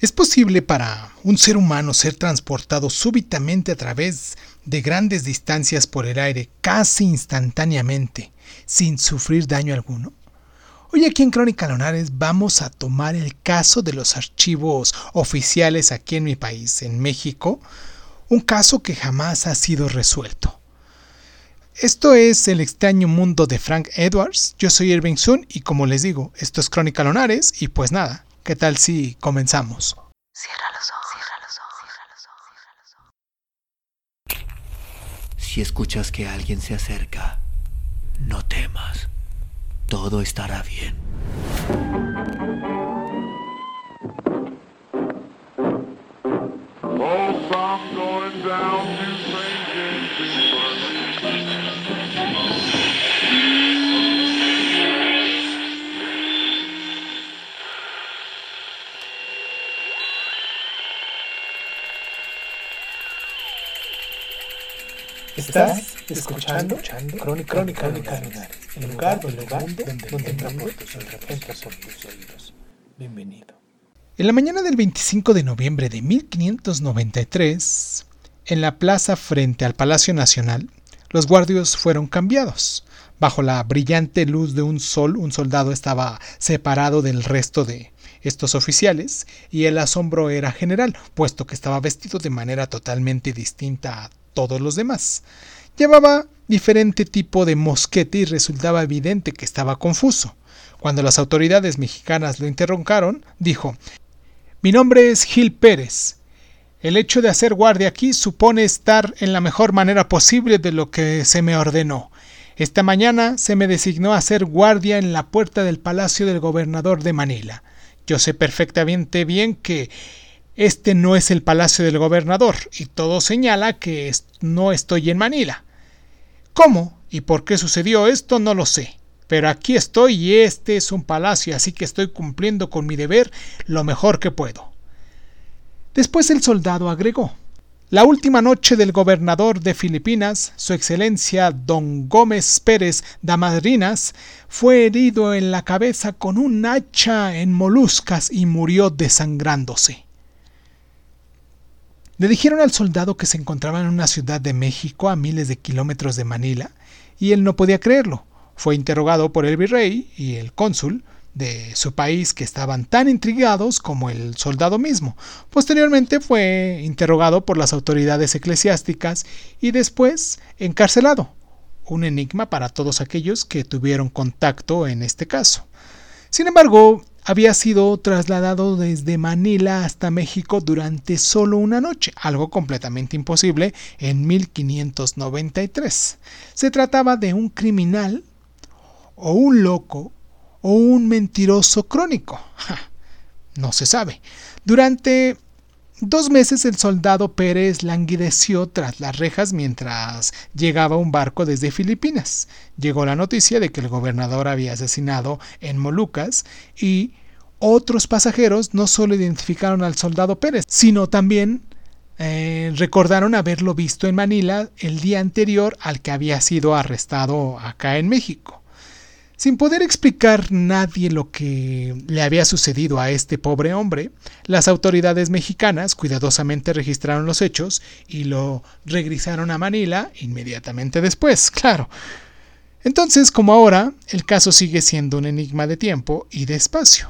¿Es posible para un ser humano ser transportado súbitamente a través de grandes distancias por el aire casi instantáneamente sin sufrir daño alguno? Hoy aquí en Crónica Lonares vamos a tomar el caso de los archivos oficiales aquí en mi país, en México, un caso que jamás ha sido resuelto. Esto es El extraño mundo de Frank Edwards, yo soy Irving Sun y como les digo, esto es Crónica Lonares y pues nada, ¿Qué tal si comenzamos? Cierra los ojos, cierra los ojos, cierra los ojos, Si escuchas que alguien se acerca, no temas. Todo estará bien. Estás escuchando, Crónica, Crónica, Crónica el lugar, donde, donde, donde, donde por tus oídos. Bienvenido. En la mañana del 25 de noviembre de 1593, en la plaza frente al Palacio Nacional, los guardios fueron cambiados. Bajo la brillante luz de un sol, un soldado estaba separado del resto de estos oficiales, y el asombro era general, puesto que estaba vestido de manera totalmente distinta a todos los demás. Llevaba diferente tipo de mosquete y resultaba evidente que estaba confuso. Cuando las autoridades mexicanas lo interrogaron, dijo Mi nombre es Gil Pérez. El hecho de hacer guardia aquí supone estar en la mejor manera posible de lo que se me ordenó. Esta mañana se me designó a hacer guardia en la puerta del palacio del gobernador de Manila. Yo sé perfectamente bien que este no es el palacio del gobernador y todo señala que no estoy en Manila. ¿Cómo y por qué sucedió esto? No lo sé. Pero aquí estoy y este es un palacio, así que estoy cumpliendo con mi deber lo mejor que puedo. Después el soldado agregó La última noche del gobernador de Filipinas, su excelencia don Gómez Pérez Damadrinas, fue herido en la cabeza con un hacha en moluscas y murió desangrándose. Le dijeron al soldado que se encontraba en una ciudad de México a miles de kilómetros de Manila, y él no podía creerlo. Fue interrogado por el virrey y el cónsul de su país que estaban tan intrigados como el soldado mismo. Posteriormente fue interrogado por las autoridades eclesiásticas y después encarcelado. Un enigma para todos aquellos que tuvieron contacto en este caso. Sin embargo, había sido trasladado desde Manila hasta México durante solo una noche, algo completamente imposible en 1593. Se trataba de un criminal o un loco o un mentiroso crónico. no se sabe. Durante Dos meses el soldado Pérez languideció tras las rejas mientras llegaba un barco desde Filipinas. Llegó la noticia de que el gobernador había asesinado en Molucas y otros pasajeros no solo identificaron al soldado Pérez, sino también eh, recordaron haberlo visto en Manila el día anterior al que había sido arrestado acá en México. Sin poder explicar nadie lo que le había sucedido a este pobre hombre, las autoridades mexicanas cuidadosamente registraron los hechos y lo regresaron a Manila inmediatamente después, claro. Entonces, como ahora, el caso sigue siendo un enigma de tiempo y de espacio.